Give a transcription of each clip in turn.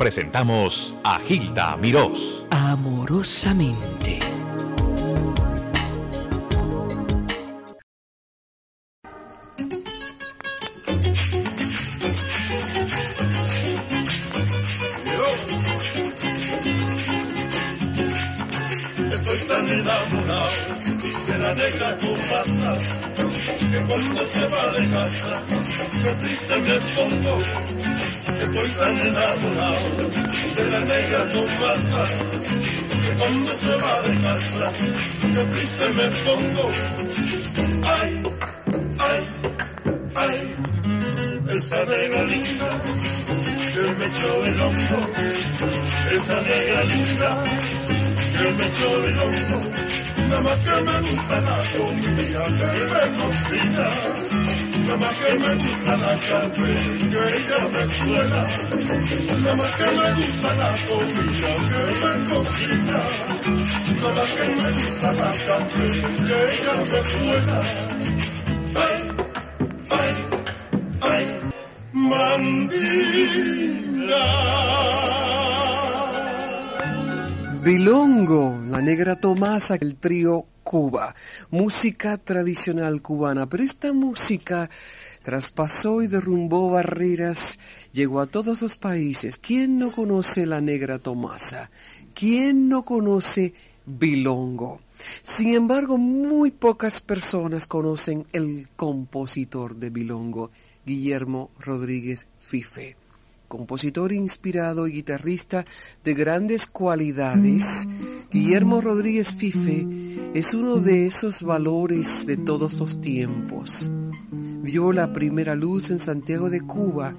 presentamos a Gilda Mirós. Amorosamente. Estoy tan enamorado de la negra pasa que cuando se va de casa, qué triste me pongo. Estoy tan enamorado de la negra pasa que cuando se va de casa, qué triste me pongo. Ay, ay, ay, esa negra linda que me echó el hombro, esa negra linda que me echó el hombro, nada más que me gusta la comida que me cocina, más que me gusta la café que ella me nada más que me gusta la comida que me cocina, más que me gusta la café que ella me cuela. Ay, ay, ay, mandila. Bilongo, la negra Tomasa, el trío Cuba, música tradicional cubana, pero esta música traspasó y derrumbó barreras, llegó a todos los países. ¿Quién no conoce la negra Tomasa? ¿Quién no conoce Bilongo? Sin embargo, muy pocas personas conocen el compositor de Bilongo, Guillermo Rodríguez Fife compositor inspirado y guitarrista de grandes cualidades, Guillermo Rodríguez Fife es uno de esos valores de todos los tiempos. Vio la primera luz en Santiago de Cuba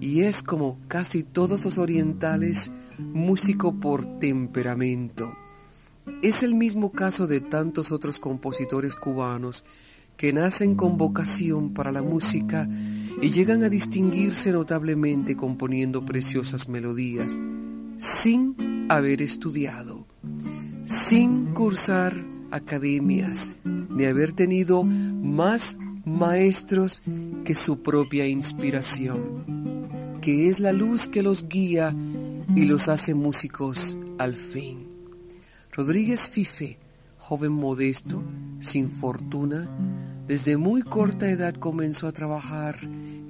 y es como casi todos los orientales, músico por temperamento. Es el mismo caso de tantos otros compositores cubanos que nacen con vocación para la música y llegan a distinguirse notablemente componiendo preciosas melodías sin haber estudiado, sin cursar academias, ni haber tenido más maestros que su propia inspiración, que es la luz que los guía y los hace músicos al fin. Rodríguez Fife, joven modesto, sin fortuna, desde muy corta edad comenzó a trabajar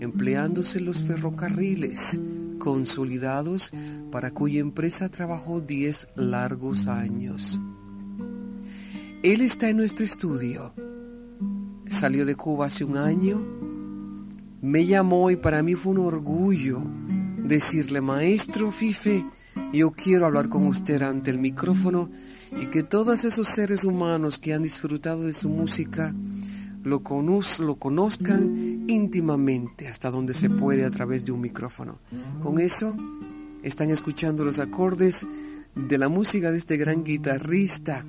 empleándose los ferrocarriles consolidados para cuya empresa trabajó 10 largos años. Él está en nuestro estudio. Salió de Cuba hace un año. Me llamó y para mí fue un orgullo decirle, maestro Fife, yo quiero hablar con usted ante el micrófono y que todos esos seres humanos que han disfrutado de su música lo, lo conozcan íntimamente hasta donde se puede a través de un micrófono. Con eso están escuchando los acordes de la música de este gran guitarrista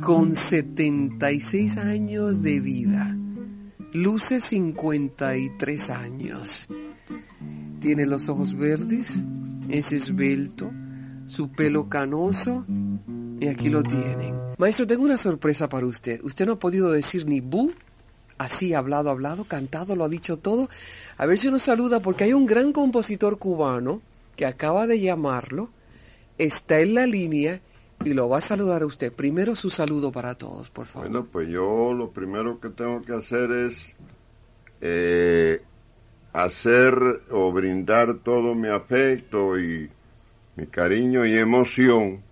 con 76 años de vida. Luce 53 años. Tiene los ojos verdes, es esbelto, su pelo canoso y aquí lo tienen. Maestro, tengo una sorpresa para usted. Usted no ha podido decir ni bu así hablado, hablado, cantado, lo ha dicho todo. A ver si nos saluda porque hay un gran compositor cubano que acaba de llamarlo, está en la línea y lo va a saludar a usted. Primero su saludo para todos, por favor. Bueno, pues yo lo primero que tengo que hacer es eh, hacer o brindar todo mi afecto y mi cariño y emoción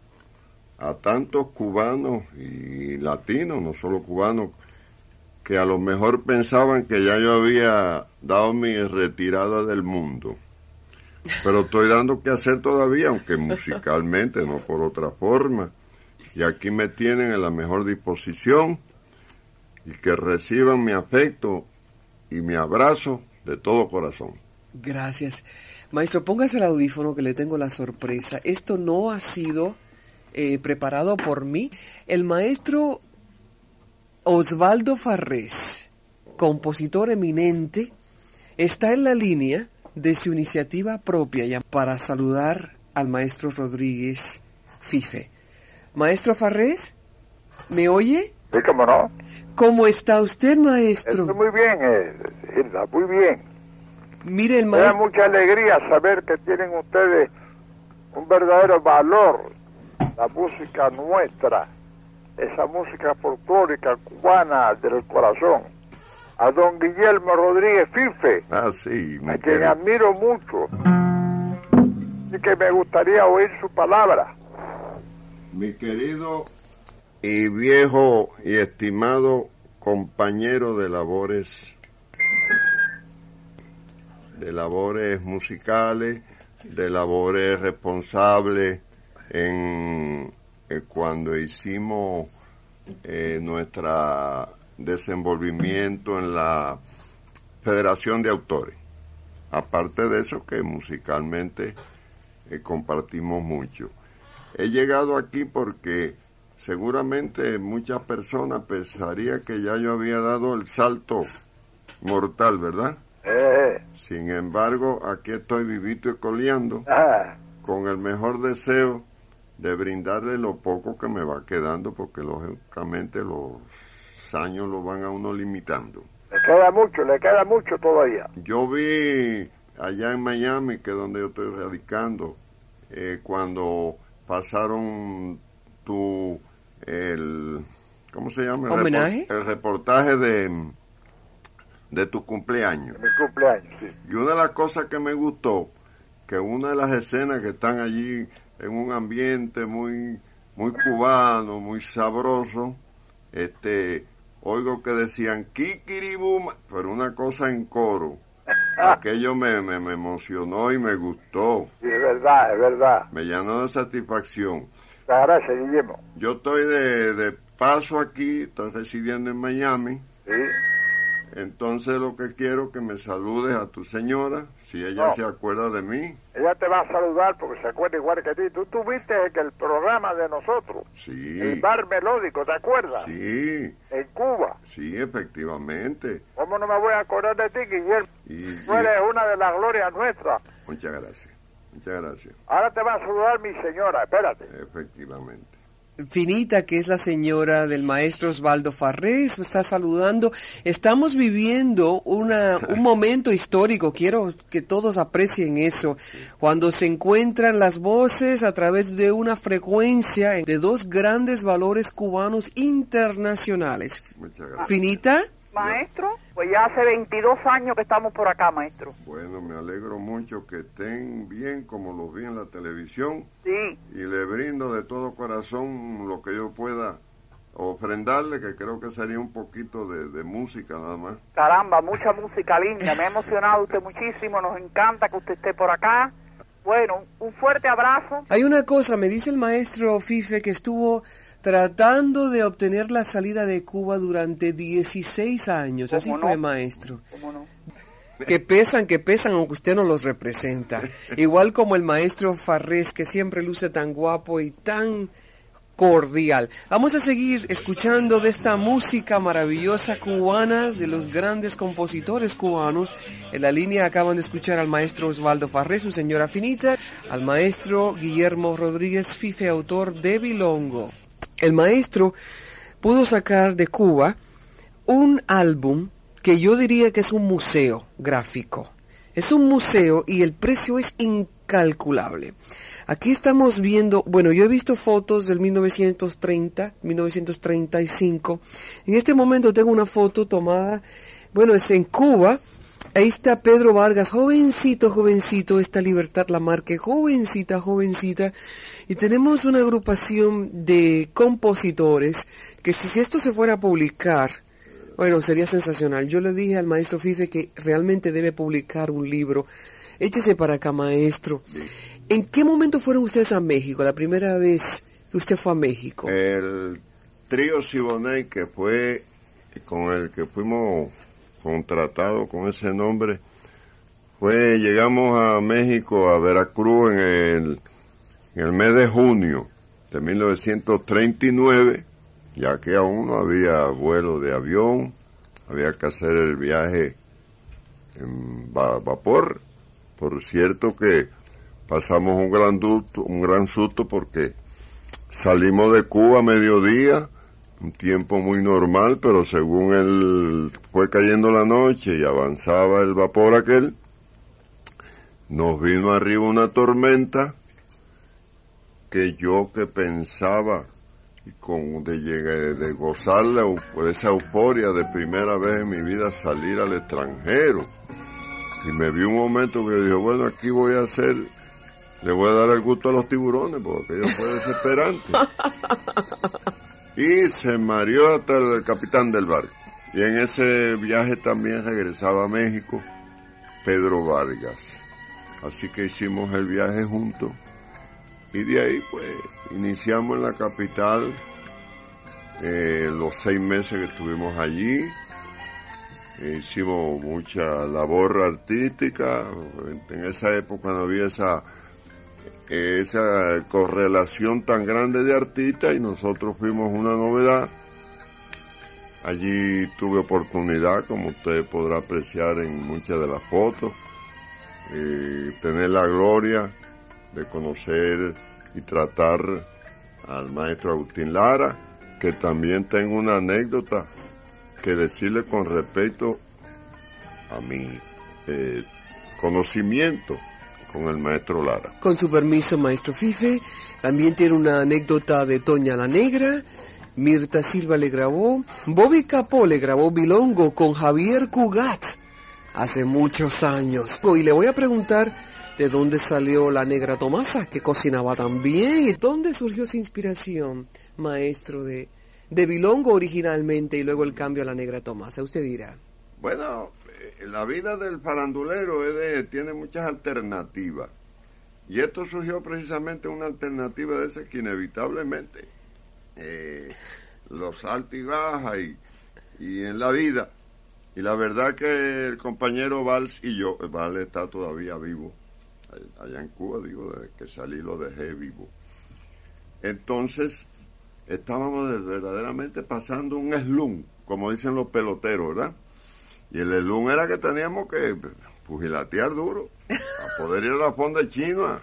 a tantos cubanos y latinos, no solo cubanos, que a lo mejor pensaban que ya yo había dado mi retirada del mundo. Pero estoy dando que hacer todavía, aunque musicalmente, no por otra forma. Y aquí me tienen en la mejor disposición y que reciban mi afecto y mi abrazo de todo corazón. Gracias. Maestro, póngase el audífono que le tengo la sorpresa. Esto no ha sido eh, preparado por mí. El maestro Osvaldo Farrés, compositor eminente, está en la línea de su iniciativa propia para saludar al maestro Rodríguez Fife. Maestro Farrés, ¿me oye? Sí, cómo no. ¿Cómo está usted, maestro? Estoy muy bien, eh, Hilda, muy bien. Mire, el Me da maestro... mucha alegría saber que tienen ustedes un verdadero valor la música nuestra, esa música folclórica cubana del corazón. A don Guillermo Rodríguez Fife, Ah, sí, a quien admiro mucho y que me gustaría oír su palabra. Mi querido y viejo y estimado compañero de labores, de labores musicales, de labores responsables en eh, cuando hicimos eh, nuestro desenvolvimiento en la Federación de Autores. Aparte de eso que musicalmente eh, compartimos mucho. He llegado aquí porque seguramente muchas personas pensarían que ya yo había dado el salto mortal, ¿verdad? Sin embargo, aquí estoy vivito y coleando ah, con el mejor deseo de brindarle lo poco que me va quedando porque lógicamente los años lo van a uno limitando. le queda mucho, le queda mucho todavía. Yo vi allá en Miami, que es donde yo estoy radicando, eh, cuando pasaron tu, el, ¿cómo se llama? El repor- ¿Homenaje? El reportaje de, de tu cumpleaños. Mi cumpleaños, sí. Y una de las cosas que me gustó, que una de las escenas que están allí en un ambiente muy, muy cubano, muy sabroso, este, oigo que decían kikiribum, pero una cosa en coro. Aquello me, me, me emocionó y me gustó, Sí, es verdad, es verdad. me llenó de satisfacción. Gracias, Guillermo. Yo estoy de, de paso aquí, estoy residiendo en Miami, Sí. Entonces lo que quiero es que me saludes a tu señora, si ella No. se acuerda de mí. Ella te va a saludar porque se acuerda igual que ti. Tú tuviste el programa de nosotros, Sí. el bar melódico, ¿te acuerdas? Sí, En Cuba. sí, efectivamente. ¿Cómo no me voy a acordar de ti, Guillermo? Y, Tú eres una de las glorias nuestras. muchas gracias, muchas gracias, Ahora te va a saludar mi señora, espérate. efectivamente. Finita, que es la señora del maestro Osvaldo Farrés, está saludando. Estamos viviendo una, un momento histórico, quiero que todos aprecien eso, cuando se encuentran las voces a través de una frecuencia de dos grandes valores cubanos internacionales. Finita, Maestro, pues ya hace 22 años que estamos por acá, maestro. Bueno, me alegro mucho que estén bien como los vi en la televisión Sí, y le brindo de todo corazón lo que yo pueda ofrendarle, que creo que sería un poquito de, de música nada más. caramba, mucha música linda. Me ha emocionado usted muchísimo. Nos encanta que usted esté por acá. Bueno, un fuerte abrazo. hay una cosa, me dice el maestro Fife que estuvo tratando de obtener la salida de Cuba durante 16 años. Así ¿Cómo fue, maestro. ¿Cómo no? Que pesan, que pesan, aunque usted no los representa. Igual como el maestro Farrés, que siempre luce tan guapo y tan cordial. Vamos a seguir escuchando de esta música maravillosa cubana de los grandes compositores cubanos. En la línea acaban de escuchar al maestro Osvaldo Farrés, su señora finita, al maestro Guillermo Rodríguez Fife, autor de Bilongo. El maestro pudo sacar de Cuba un álbum que yo diría que es un museo gráfico. Es un museo y el precio es incalculable. Aquí estamos viendo, bueno, yo he visto fotos del 1930, 1935. En este momento tengo una foto tomada, bueno, es en Cuba. Ahí está Pedro Vargas, jovencito, jovencito, esta Libertad Lamarque, jovencita, jovencita. Y tenemos una agrupación de compositores que si esto se fuera a publicar, bueno, sería sensacional. Yo le dije al maestro Fife que realmente debe publicar un libro. Échese para acá, maestro. ¿En qué momento fueron ustedes a México? La primera vez que usted fue a México. El trío Siboney, que fue con el que fuimos contratados con ese nombre, fue, llegamos a México, a Veracruz en el, en el mes de junio de 1939, ya que aún no había vuelo de avión, había que hacer el viaje en va- vapor. Por cierto que pasamos un gran, un gran susto porque Salimos de Cuba a mediodía, un tiempo muy normal, pero según él fue cayendo la noche y avanzaba el vapor aquel, nos vino arriba una tormenta que yo que pensaba y con de, de gozar por esa euforia de primera vez en mi vida salir al extranjero. Y me vi un momento que dije, bueno, aquí voy a hacer, le voy a dar el gusto a los tiburones, porque aquello fue desesperante. y se mareó hasta el capitán del barco. Y en ese viaje también regresaba a México Pedro Vargas. Así que hicimos el viaje juntos. Y de ahí pues iniciamos en la capital eh, los seis meses que estuvimos allí. hicimos mucha labor artística. En esa época no había esa, esa correlación tan grande de artistas y nosotros fuimos una novedad. Allí tuve oportunidad, como usted podrá apreciar en muchas de las fotos, eh, tener la gloria de conocer y tratar al maestro Agustín Lara, que también tengo una anécdota que decirle con respecto a mi eh, conocimiento con el maestro Lara. Con su permiso, maestro Fife, también tiene una anécdota de Toña la Negra. Mirta Silva le grabó, Bobby Capó le grabó Bilongo con Javier Cugat hace muchos años. Y le voy a preguntar de dónde salió la negra Tomasa, que cocinaba tan bien, y dónde surgió esa inspiración, maestro de, de Bilongo originalmente y luego el cambio a la negra Tomasa. Usted dirá. Bueno, la vida del farandulero tiene muchas alternativas. Y esto surgió precisamente una alternativa de esa que inevitablemente eh, los altos y y, y en la vida. Y la verdad que el compañero Valls y yo, Valls está todavía vivo, allá en Cuba, digo, desde que salí lo dejé vivo. Entonces, estábamos verdaderamente pasando un slum, como dicen los peloteros, ¿verdad? Y el slum era que teníamos que pugilatear duro, a poder ir a la fonda china,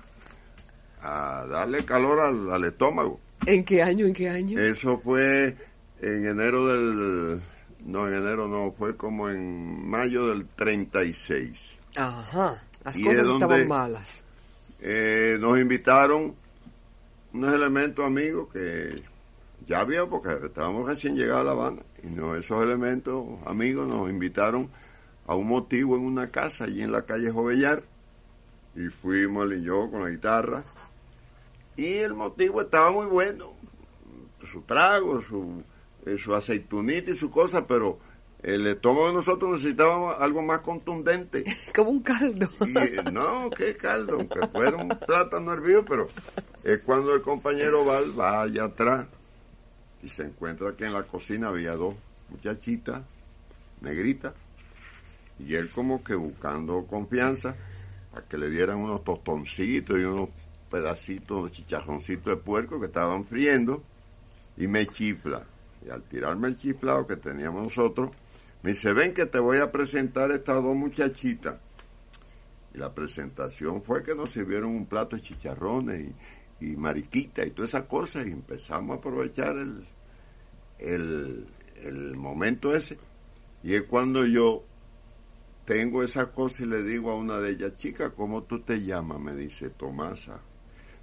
a darle calor al, estómago. ¿En qué año? ¿En qué año? Eso fue en enero del... No, en enero no, fue como en mayo del 36. Ajá. Las cosas estaban malas. Eh, nos invitaron unos elementos amigos que ya había, porque estábamos recién llegados a La Habana, y no, esos elementos amigos nos invitaron a un motivo en una casa allí en la calle Jovellar, y fuimos él y yo con la guitarra, y el motivo estaba muy bueno, su trago, su, eh, su aceitunita y su cosa, pero el estómago de nosotros necesitaba algo más contundente. Como un caldo. no, qué caldo, aunque fuera un plátano hervido, pero es cuando el compañero Val va allá atrás y se encuentra que en la cocina había dos muchachitas negritas y él como que buscando confianza para que le dieran unos tostoncitos y unos pedacitos de chicharroncitos de puerco que estaban friendo y me chifla. Y al tirarme el chiflado que teníamos nosotros, me dice, ven que te voy a presentar estas dos muchachitas. Y la presentación fue que nos sirvieron un plato de chicharrones y, y mariquita y todas esas cosas y empezamos a aprovechar el, el, el momento ese. Y es cuando yo tengo esa cosa y le digo a una de ellas, chica, ¿cómo tú te llamas? Me dice Tomasa.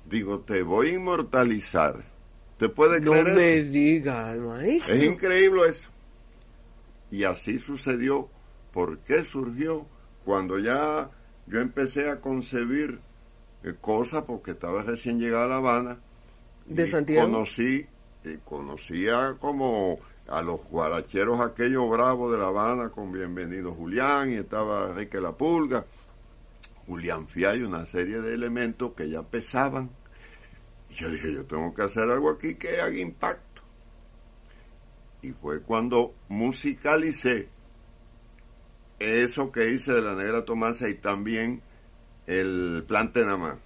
Digo, te voy a inmortalizar. ¿Te puede creer no me diga, maestro. Es increíble eso. Y así sucedió. ¿Por qué surgió? Cuando ya yo empecé a concebir eh, cosas, porque estaba recién llegada a La Habana. ¿De Santiago? Conocí, y conocía como a los guaracheros aquellos bravos de La Habana con Bienvenido Julián y estaba Enrique La Pulga, Julián Fiay, una serie de elementos que ya pesaban. Y yo dije, yo tengo que hacer algo aquí que haga impacto y fue cuando musicalicé eso que hice de la Negra Tomasa y también el Plan Tenamá.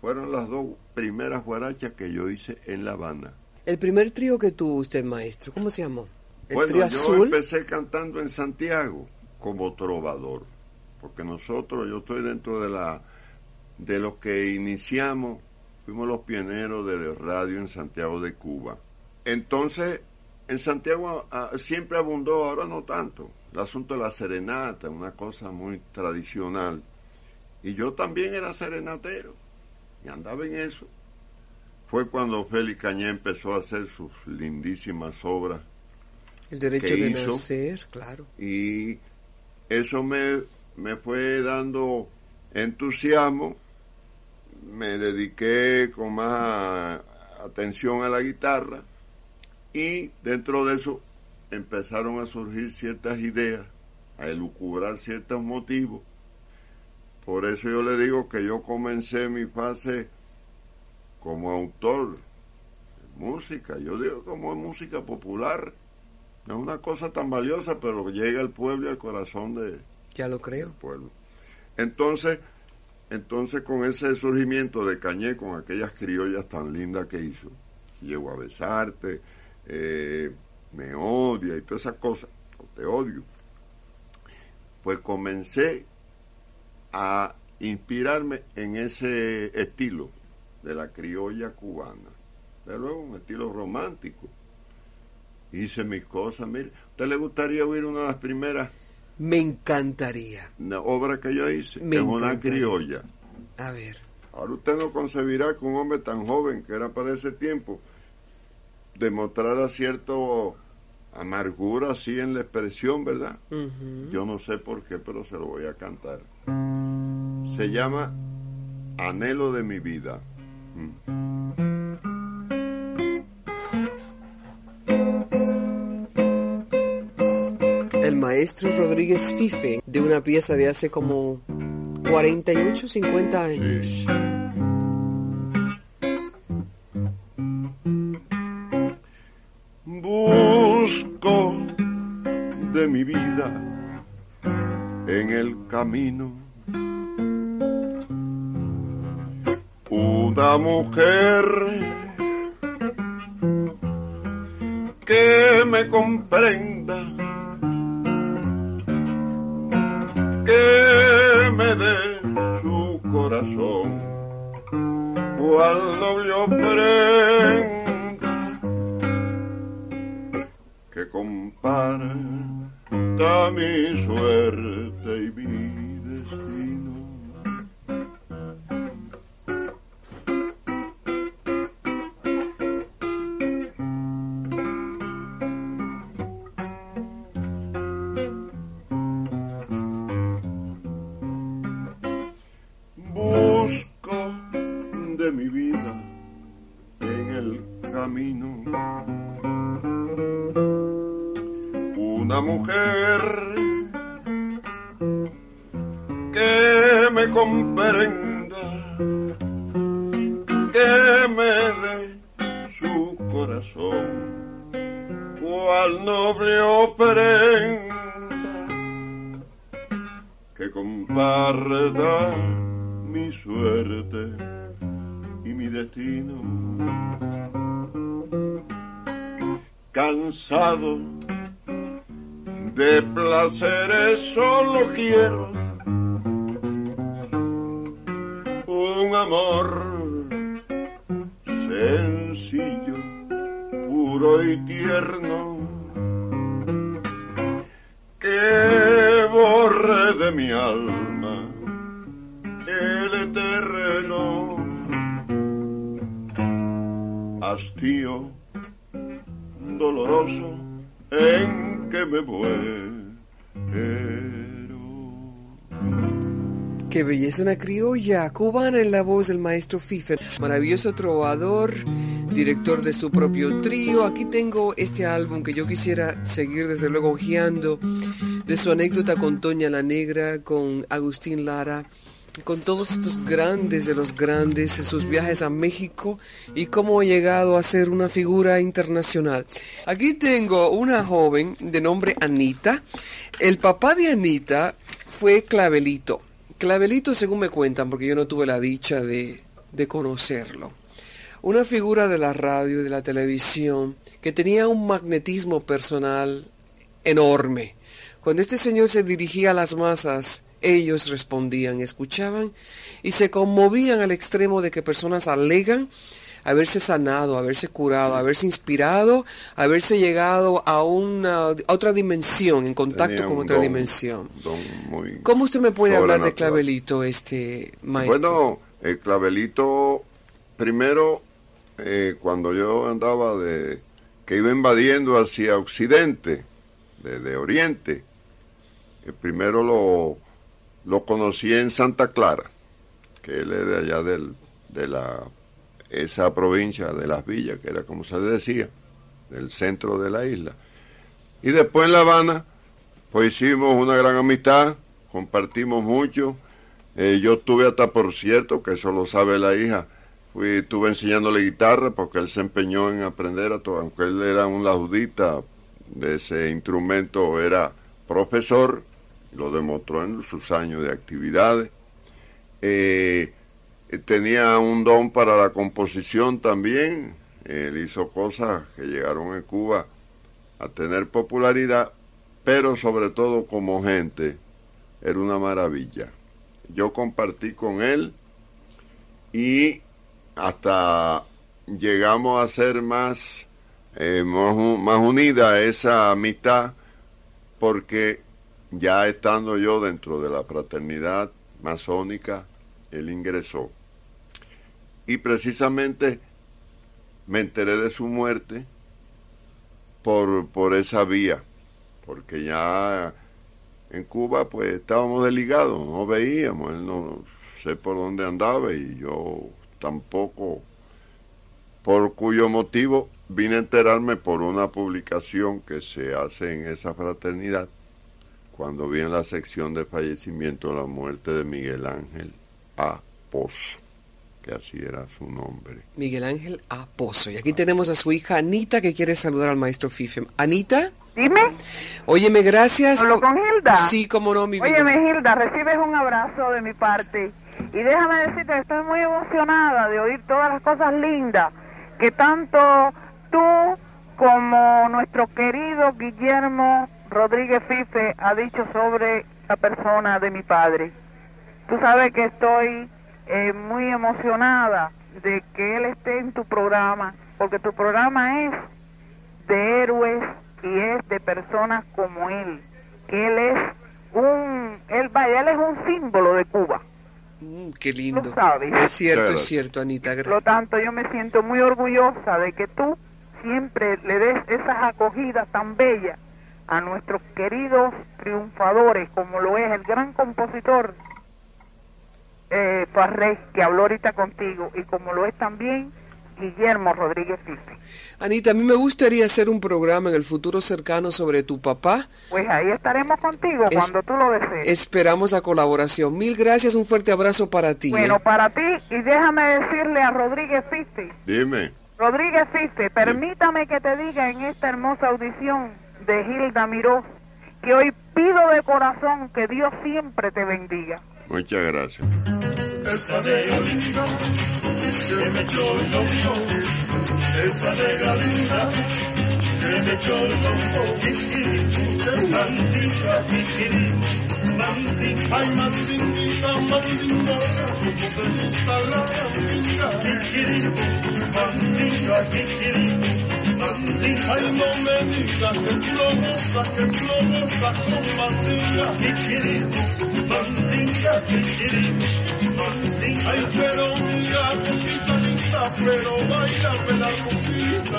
Fueron las dos primeras guarachas que yo hice en La Habana. El primer trío que tuvo usted, maestro, ¿cómo se llamó? ¿El bueno, yo empecé cantando en Santiago como trovador, porque nosotros, yo estoy dentro de la de los que iniciamos, fuimos los pioneros de radio en Santiago de Cuba. Entonces, en Santiago ah, siempre abundó, ahora no tanto, el asunto de la serenata, una cosa muy tradicional. Y yo también era serenatero y andaba en eso. fue cuando Félix Cañé empezó a hacer sus lindísimas obras. El derecho que de hizo. nacer, claro. Y eso me, me fue dando entusiasmo. Me dediqué con más atención a la guitarra y dentro de eso empezaron a surgir ciertas ideas, a elucubrar ciertos motivos. Por eso yo le digo que yo comencé mi fase como autor de música, yo digo como música popular, no es una cosa tan valiosa, pero llega al pueblo y al corazón de, Ya lo creo. del pueblo. Entonces, entonces con ese surgimiento de Cañé, con aquellas criollas tan lindas que hizo, llego a besarte, eh, me odia y todas esas cosas, te odio, pues comencé a inspirarme en ese estilo de la criolla cubana. De luego un estilo romántico. Hice mis cosas, mire, ¿a usted le gustaría oír una de las primeras Me encantaría. una obra que yo hice? Me es una criolla. A ver. Ahora usted no concebirá que un hombre tan joven que era para ese tiempo demostrara cierto amargura así en la expresión, ¿verdad? Ujú. Yo no sé por qué, pero se lo voy a cantar. Se llama Anhelo de mi vida. Mm. El maestro Rodríguez Fife, de una pieza de hace como 48, 50 años. Camino. Una mujer que me comprenda, que me dé su corazón. Cuando yo prenda que comparta mi suerte y De placeres solo quiero un amor sencillo, puro y tierno que borre de mi alma el eterno hastío que. Qué belleza, una criolla cubana en la voz del maestro Fife. Maravilloso trovador, director de su propio trío. Aquí tengo este álbum que yo quisiera seguir desde luego hojeando, de su anécdota con Toña la Negra, con Agustín Lara, con todos estos grandes de los grandes, en sus viajes a México y cómo ha llegado a ser una figura internacional. Aquí tengo una joven de nombre Anita. El papá de Anita fue Clavelito. Clavelito, según me cuentan, porque yo no tuve la dicha de, de conocerlo. Una figura de la radio y de la televisión que tenía un magnetismo personal enorme. Cuando este señor se dirigía a las masas, ellos respondían, escuchaban y se conmovían al extremo de que personas alegan haberse sanado, haberse curado, haberse inspirado, haberse llegado a una a otra dimensión, en contacto con otra don, dimensión. don ¿Cómo usted me puede hablar de. Clavelito, este maestro? Bueno, el clavelito, primero, eh, cuando yo andaba de, que iba invadiendo hacia occidente, de, oriente, eh, primero lo, lo conocí en Santa Clara, que él es de allá del, de la, esa provincia de las villas, que era como se decía, del centro de la isla. Y después en La Habana, pues hicimos una gran amistad, compartimos mucho. Eh, yo estuve hasta, por cierto, que eso lo sabe la hija, fui, estuve enseñándole guitarra porque él se empeñó en aprender a todo, aunque él era un laudita de ese instrumento, era profesor, lo demostró en sus años de actividades. Eh, tenía un don para la composición también, él hizo cosas que llegaron en Cuba a tener popularidad, pero sobre todo como gente, era una maravilla. Yo compartí con él y hasta llegamos a ser más, eh, más, más unida esa amistad porque ya estando yo dentro de la fraternidad masónica, él ingresó. Y precisamente me enteré de su muerte por, por esa vía, porque ya en Cuba pues estábamos desligados, no veíamos, él no sé por dónde andaba y yo tampoco, por cuyo motivo vine a enterarme por una publicación que se hace en esa fraternidad cuando vi en la sección de fallecimiento la muerte de Miguel Ángel A. Pozo que así era su nombre. Miguel Ángel Aposo. Y aquí tenemos a su hija Anita que quiere saludar al maestro Fifem. Anita. Dime. Óyeme, gracias. ¿Hablo con Hilda? Sí, cómo no, mi vida. Óyeme, Hilda, recibes un abrazo de mi parte. Y déjame decirte que estoy muy emocionada de oír todas las cosas lindas que tanto tú como nuestro querido Guillermo Rodríguez Fife ha dicho sobre la persona de mi padre. Tú sabes que estoy eh, muy emocionada de que él esté en tu programa, porque tu programa es de héroes y es de personas como él, que él es un, él vaya, él es un símbolo de Cuba. Mm, qué lindo. sabes. Es cierto, es cierto, Anita. Por lo tanto, yo me siento muy orgullosa de que tú siempre le des esas acogidas tan bellas a nuestros queridos triunfadores, como lo es el gran compositor eh, que habló ahorita contigo, y como lo es también Guillermo Rodríguez Fife. Anita, a mí me gustaría hacer un programa en el futuro cercano sobre tu papá. Pues ahí estaremos contigo cuando tú lo desees. Esperamos la colaboración. Mil gracias, un fuerte abrazo para ti. Bueno, ¿eh? para ti, y déjame decirle a Rodríguez Fife. Dime. Rodríguez Fife, permítame que te diga en esta hermosa audición de Gilda Miró que hoy pido de corazón que Dios siempre te bendiga. Muchas gracias. Esa negra linda que me echó esa negra linda que me echó el loco, mandinga, mandinga, ay mandinguita, mandinga, como te gusta la mandinga, mandinga, mandinga, ay no me digas que plomosa, que plomosa con mandinga, mandinga, mandinga. Ay, pero mira, cosita linda, pero bailame la rumbita.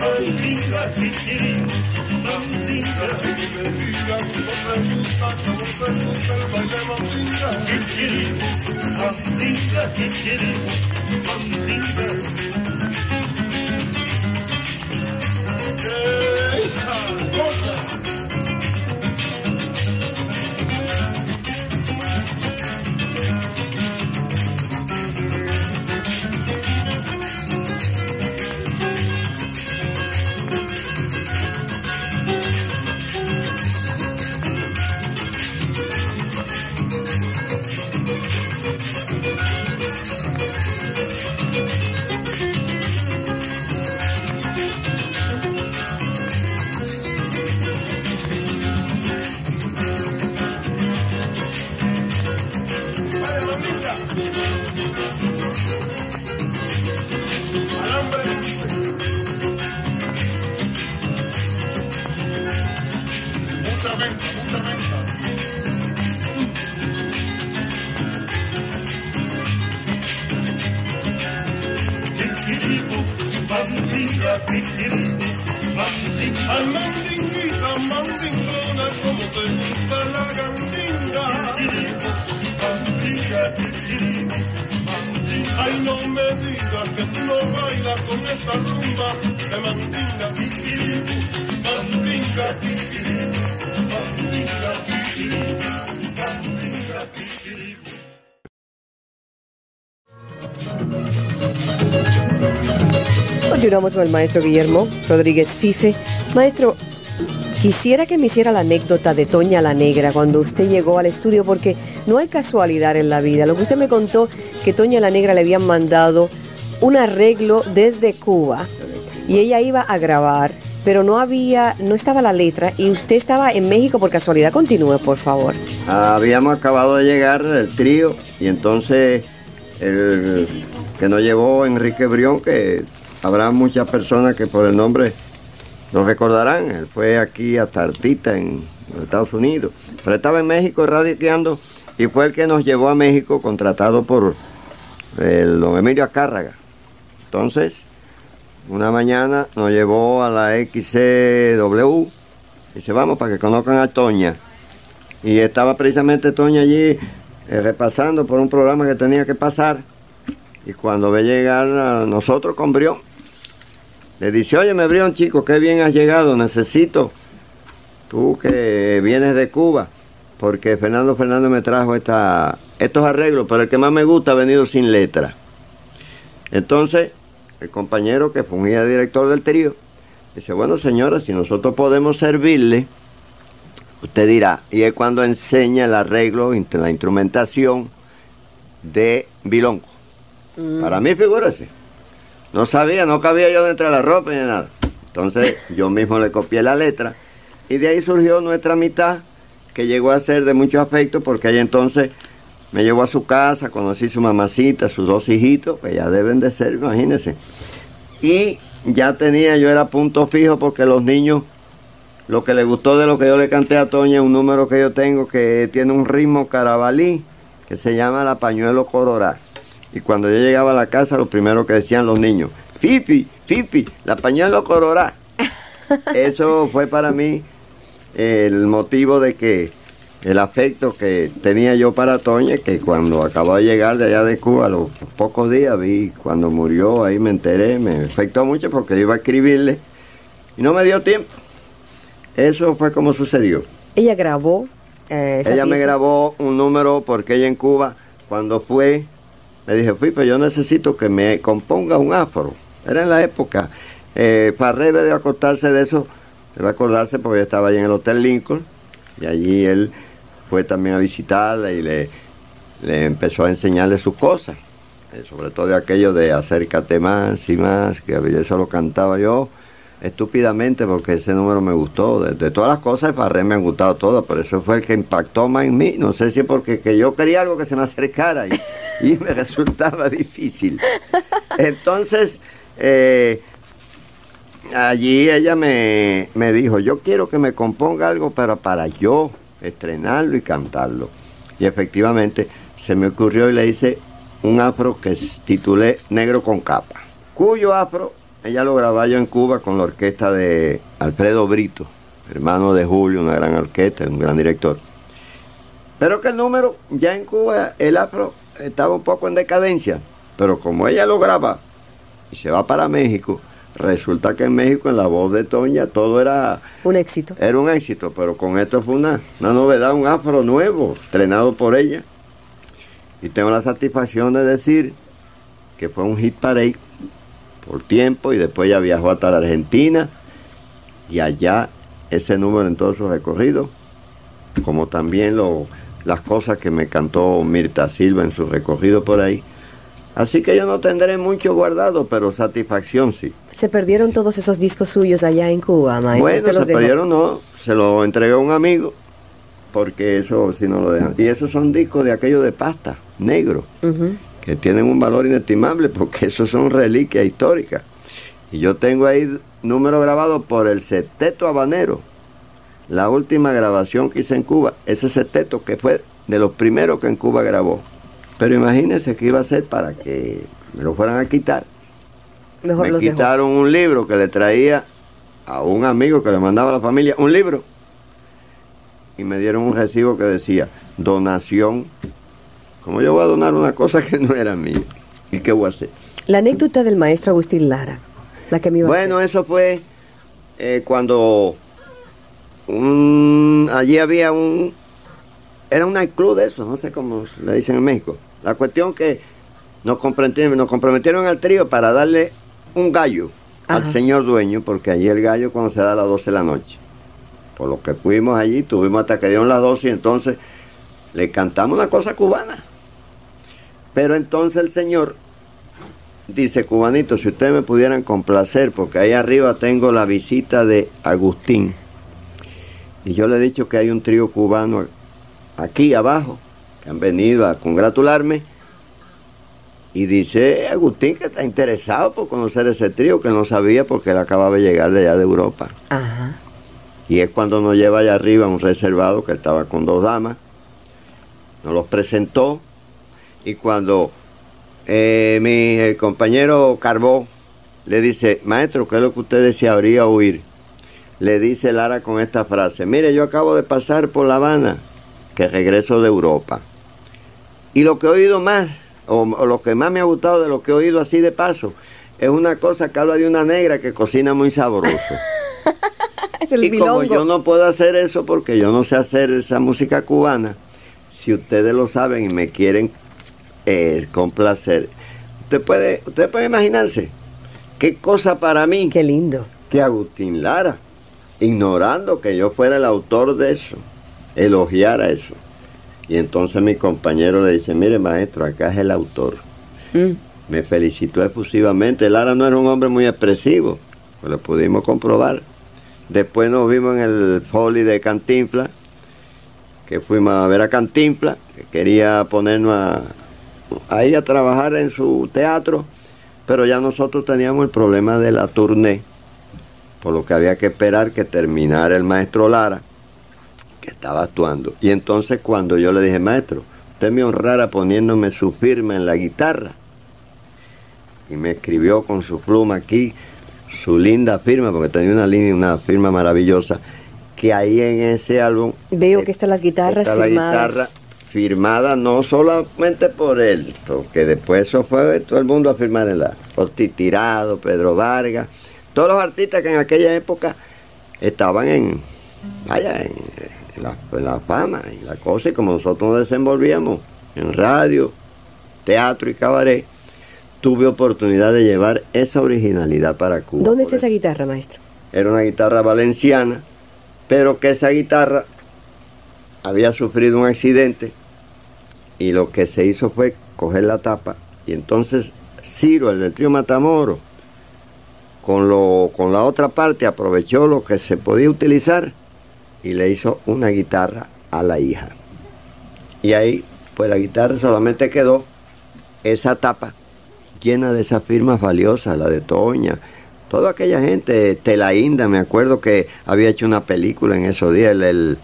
Mandinga, mandinga. Que me digan cómo me gusta, cómo me gusta el baile mandinga. Mandinga, mandinga. ¡Qué cosa! Mandinga, gusta la. Ay, no me digas que no con esta con el maestro Guillermo Rodríguez Fife. Maestro, quisiera que me hiciera la anécdota de Toña la Negra cuando usted llegó al estudio, porque no hay casualidad en la vida. Lo que usted me contó, que Toña la Negra le habían mandado un arreglo desde Cuba y ella iba a grabar, pero no había, no estaba la letra y usted estaba en México por casualidad. Continúe, por favor. Habíamos acabado de llegar el trío y entonces el que nos llevó Enrique Brión, que habrá muchas personas que por el nombre nos recordarán. Él fue aquí a Tartita en Estados Unidos, pero estaba en México radicando y fue el que nos llevó a México contratado por el don Emilio Acárraga. Entonces, una mañana nos llevó a la XCW y dice, vamos para que conozcan a Toña. Y estaba precisamente Toña allí eh, repasando por un programa que tenía que pasar. Y cuando ve llegar a nosotros con le dice, oye, me Brión, chico, qué bien has llegado, necesito, tú que vienes de Cuba, porque Fernando Fernando me trajo esta, estos arreglos, pero el que más me gusta ha venido sin letra. Entonces, el compañero que fungía director del trío, dice, bueno señora, si nosotros podemos servirle, usted dirá, y es cuando enseña el arreglo, la instrumentación de Bilonco. Para mí, figúrese. No sabía, no cabía yo dentro de la ropa ni nada. Entonces yo mismo le copié la letra y de ahí surgió nuestra mitad que llegó a ser de mucho afecto porque ella entonces me llevó a su casa, conocí su mamacita, sus dos hijitos, que ya deben de ser, imagínense. Y ya tenía, yo era punto fijo porque los niños, lo que les gustó de lo que yo le canté a Toña, un número que yo tengo que tiene un ritmo carabalí, que se llama La Pañuelo Cororá. Y cuando yo llegaba a la casa, lo primero que decían los niños, Fifi, Fifi, la pañuelo cororá. Eso fue para mí el motivo de que el afecto que tenía yo para Toña, que cuando acabó de llegar de allá de Cuba, a los pocos días vi, cuando murió, ahí me enteré, me afectó mucho porque iba a escribirle y no me dio tiempo. Eso fue como sucedió. Ella grabó. eh, esa ella me grabó un número porque ella en Cuba, cuando fue, le dije, Pipe, yo necesito que me componga un afro. Era en la época. Eh, debe de acostarse de eso, debe acordarse porque yo estaba allí en el Hotel Lincoln y allí él fue también a visitarla y le, empezó a enseñarle sus cosas. Eh, sobre todo de aquello de acércate más y más, que eso lo cantaba yo estúpidamente porque ese número me gustó. De, todas las cosas, Farré me han gustado todas, pero eso fue el que impactó más en mí. No sé si porque que yo quería algo que se me acercara y me resultaba difícil. Entonces, eh, allí ella me, me dijo, yo quiero que me componga algo, pero para yo estrenarlo y cantarlo. Y efectivamente se me ocurrió y le hice un afro que titulé Negro con capa, cuyo afro ella lo grababa yo en Cuba con la orquesta de Alfredo Brito, hermano de Julio, una gran orquesta, un gran director. Pero que el número, ya en Cuba, el afro estaba un poco en decadencia, pero como ella lo graba y se va para México, resulta que en México, en la voz de Toña, todo era, Un éxito. era un éxito, pero con esto fue una, una novedad, un afro nuevo, estrenado por ella. Y tengo la satisfacción de decir que fue un hit parade por tiempo y después ella viajó hasta la Argentina y allá ese número en todo su recorrido, como también lo, las cosas que me cantó Mirta Silva en su recorrido por ahí. Así que yo no tendré mucho guardado, pero satisfacción sí. Se perdieron todos esos discos suyos allá en Cuba, maestro. Bueno, se los perdieron, no, se lo entregué a un amigo, porque eso si no lo dejan. Y esos son discos de aquello de pasta, negro, que tienen un valor inestimable, porque esos son reliquias históricas. Y yo tengo ahí número grabado por el Seteto Habanero, la última grabación que hice en Cuba, ese Seteto que fue de los primeros que en Cuba grabó. Pero imagínense que iba a ser para que me lo fueran a quitar. Mejor me los dejó. quitaron un libro que le traía a un amigo que le mandaba a la familia un libro y me dieron un recibo que decía donación. Como yo voy a donar una cosa que no era mía? ¿Y qué voy a hacer? La anécdota del maestro Agustín Lara, la que me iba a Bueno, eso fue eh, cuando un- allí había un... Era un nightclub de eso, no sé cómo le dicen en México. La cuestión que nos comprometieron, nos comprometieron al trío para darle un gallo al señor dueño, porque allí el gallo cuando se da a las 12 de la noche. Por lo que fuimos allí, tuvimos hasta que dieron las 12 y entonces le cantamos una cosa cubana. Pero entonces el señor dice, cubanito, si ustedes me pudieran complacer, porque ahí arriba tengo la visita de Agustín. Y yo le he dicho que hay un trío cubano aquí abajo, que han venido a congratularme. Y dice Agustín que está interesado por conocer ese trío, que no sabía porque él acababa de llegar de allá de Europa. Ajá. Y es cuando nos lleva allá arriba un reservado que estaba con dos damas. Nos los presentó. Y cuando eh, mi el compañero Carbó le dice, maestro, ¿qué es lo que usted desearía oír? Le dice Lara con esta frase, mire, yo acabo de pasar por La Habana, que regreso de Europa. Y lo que he oído más, o, o lo que más me ha gustado de lo que he oído así de paso, es una cosa que habla de una negra que cocina muy sabroso. Es el y como yo no puedo hacer eso porque yo no sé hacer esa música cubana, si ustedes lo saben y me quieren eh, complacer, usted puede, usted puede imaginarse qué cosa para mí Qué lindo. que Agustín Lara, ignorando que yo fuera el autor de eso, elogiara eso. Y entonces mi compañero le dice, mire maestro, acá es el autor. Mm. Me felicitó efusivamente. Lara no era un hombre muy expresivo, pues lo pudimos comprobar. Después nos vimos en el folly de Cantinfla, que fuimos a ver a Cantinfla, que quería ponernos a, ahí a trabajar en su teatro, pero ya nosotros teníamos el problema de la tournée, por lo que había que esperar que terminara el maestro Lara, que estaba actuando. Y entonces cuando yo le dije, maestro, usted me honrara poniéndome su firma en la guitarra, y me escribió con su pluma aquí su linda firma, porque tenía una línea, una firma maravillosa, que ahí en ese álbum Veo que están las guitarras está la firmadas. guitarra firmada no solamente por él, porque después eso fue todo el mundo a firmar en la Tirado, Pedro Vargas, todos los artistas que en aquella época estaban en, vaya, en, en la, en la fama y la cosa, y como nosotros nos desenvolvíamos en radio, teatro y cabaret, tuve oportunidad de llevar esa originalidad para Cuba. ¿Dónde está esa guitarra, maestro? era una guitarra valenciana, pero que esa guitarra había sufrido un accidente y lo que se hizo fue coger la tapa y entonces Ciro, el del trío Matamoro, con, lo, con la otra parte aprovechó lo que se podía utilizar y le hizo una guitarra a la hija. Y ahí, pues la guitarra solamente quedó esa tapa llena de esas firmas valiosas, la de Toña, toda aquella gente, Telainda, me acuerdo que había hecho una película en esos días, el, el-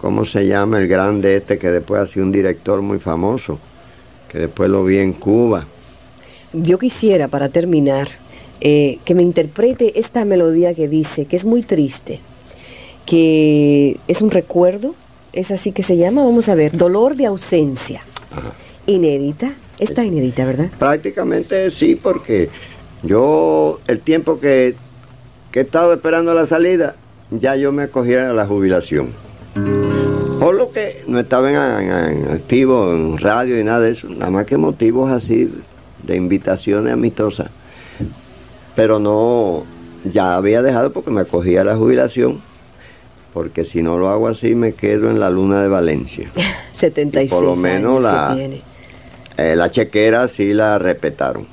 ¿cómo se llama? El grande este que después ha sido un director muy famoso, que después lo vi en Cuba. Yo quisiera, para terminar, eh, que me interprete esta melodía que dice, que es muy triste, que es un recuerdo, es así que se llama, vamos a ver, Dolor de ausencia. Inédita, está inédita, ¿verdad? Prácticamente sí, porque yo el tiempo que, que he estado esperando la salida, ya yo me acogía a la jubilación. Por lo que no estaba en, en- en activo en radio y nada de eso, nada más que motivos así de invitaciones amistosas. Pero no, ya había dejado porque me acogía la jubilación, porque si no lo hago así me quedo en la luna de Valencia. 76 por lo menos la-. Eh, la chequera sí la respetaron.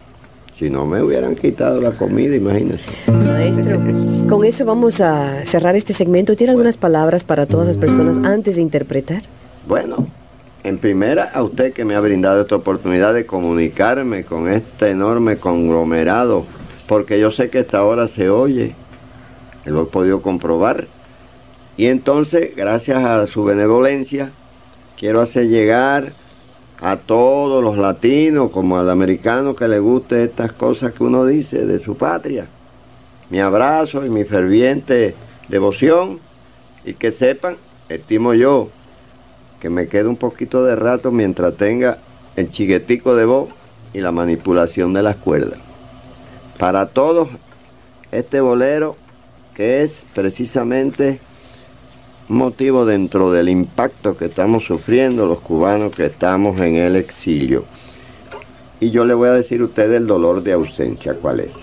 Si no me hubieran quitado la comida, imagínense. Maestro, con eso vamos a cerrar este segmento. ¿Tiene algunas palabras para todas las personas antes de interpretar? Bueno, en primera a usted que me ha brindado esta oportunidad de comunicarme con este enorme conglomerado, porque yo sé que esta hora se oye, lo he podido comprobar. Y entonces, gracias a su benevolencia, quiero hacer llegar a todos los latinos como al americano que le guste estas cosas que uno dice de su patria. Mi abrazo y mi ferviente devoción y que sepan, estimo yo, que me quede un poquito de rato mientras tenga el chiguetico de voz y la manipulación de las cuerdas. Para todos, este bolero que es precisamente motivo dentro del impacto que estamos sufriendo los cubanos que estamos en el exilio. Y yo le voy a decir a usted el dolor de ausencia, ¿cuál es?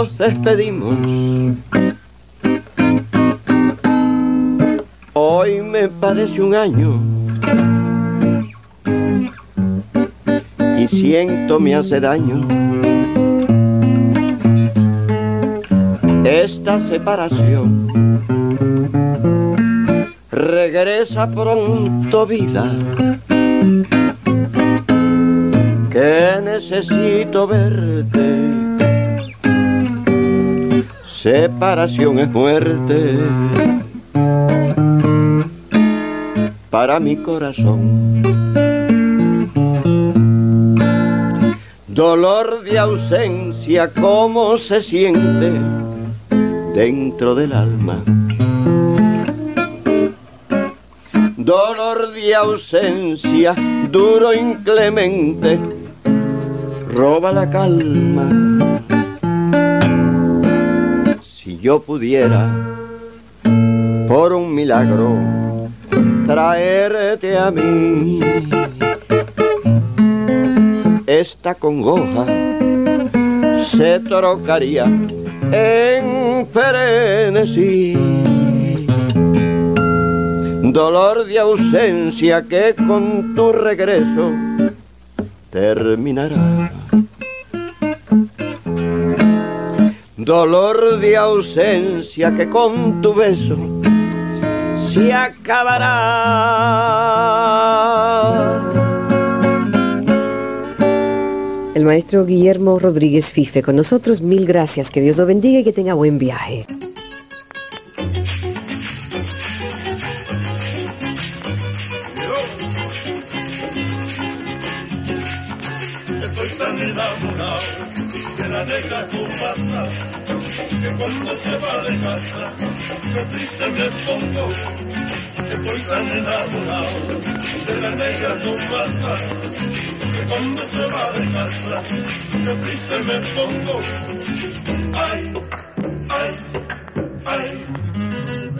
Nos despedimos. Hoy me parece un año. Y siento me hace daño. Esta separación. Regresa pronto vida. Que necesito verte separación es muerte para mi corazón. Dolor de ausencia, cómo se siente dentro del alma. Dolor de ausencia, duro inclemente, roba la calma yo pudiera, por un milagro, traerte a mí. Esta congoja se trocaría en frenesí. Dolor de ausencia que con tu regreso terminará. Dolor de ausencia que con tu beso se acabará. El maestro Guillermo Rodríguez Fife con nosotros, mil gracias, que Dios lo bendiga y que tenga buen viaje. Negra tu pasa, que cuando se va de casa, qué triste me pongo, estoy tan enamorado de la negra tu pasa, que cuando se va de casa, qué triste me pongo, ay, ay, ay,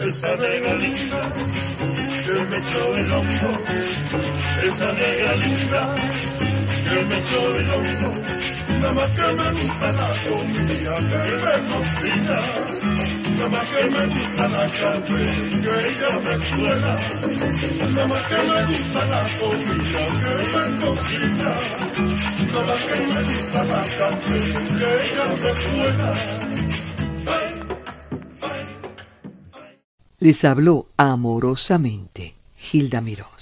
esa negra linda, que me echó el hombro, esa negra linda, que me echó el hombro más que me gusta la comida que me cocina, nada más que me gusta la café que ella me suena, nada más que me gusta la comida que me cocina, nada más que me gusta la café que ella me suena. Les habló amorosamente Gilda Miró.